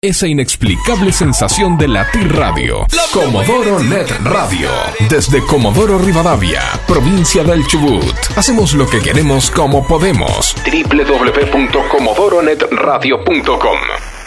esa inexplicable sensación de latir radio. Comodoro Net Radio. Desde Comodoro Rivadavia, provincia del Chubut. Hacemos lo que queremos como podemos. www.comodoronetradio.com